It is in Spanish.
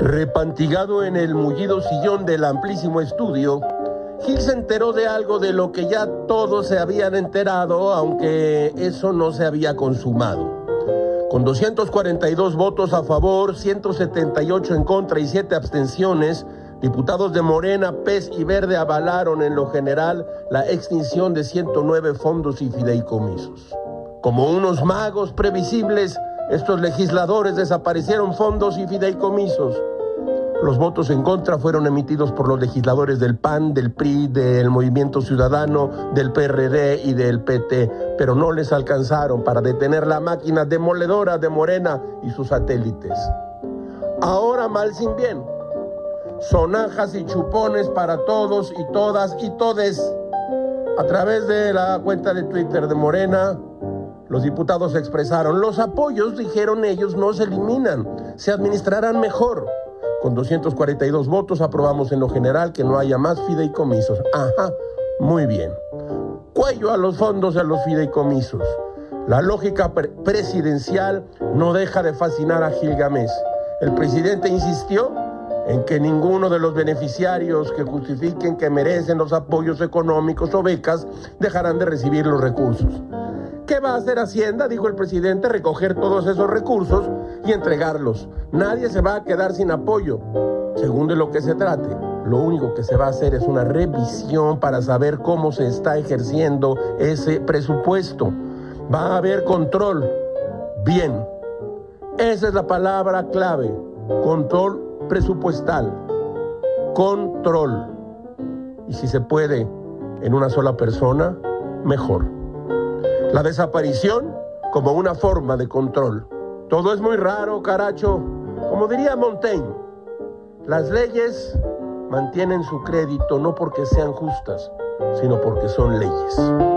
Repantigado en el mullido sillón del amplísimo estudio, Gil se enteró de algo de lo que ya todos se habían enterado, aunque eso no se había consumado. Con 242 votos a favor, 178 en contra y 7 abstenciones, diputados de Morena, PES y Verde avalaron en lo general la extinción de 109 fondos y fideicomisos. Como unos magos previsibles, estos legisladores desaparecieron fondos y fideicomisos. Los votos en contra fueron emitidos por los legisladores del PAN, del PRI, del Movimiento Ciudadano, del PRD y del PT, pero no les alcanzaron para detener la máquina demoledora de Morena y sus satélites. Ahora mal sin bien. Sonajas y chupones para todos y todas y todes. A través de la cuenta de Twitter de Morena, los diputados expresaron, los apoyos, dijeron ellos, no se eliminan, se administrarán mejor. Con 242 votos aprobamos en lo general que no haya más fideicomisos. Ajá, muy bien. Cuello a los fondos y a los fideicomisos. La lógica presidencial no deja de fascinar a Gilgamesh. El presidente insistió en que ninguno de los beneficiarios que justifiquen que merecen los apoyos económicos o becas dejarán de recibir los recursos. ¿Qué va a hacer Hacienda? Dijo el presidente, recoger todos esos recursos y entregarlos. Nadie se va a quedar sin apoyo. Según de lo que se trate, lo único que se va a hacer es una revisión para saber cómo se está ejerciendo ese presupuesto. Va a haber control. Bien. Esa es la palabra clave. Control presupuestal. Control. Y si se puede en una sola persona, mejor. La desaparición como una forma de control. Todo es muy raro, caracho. Como diría Montaigne, las leyes mantienen su crédito no porque sean justas, sino porque son leyes.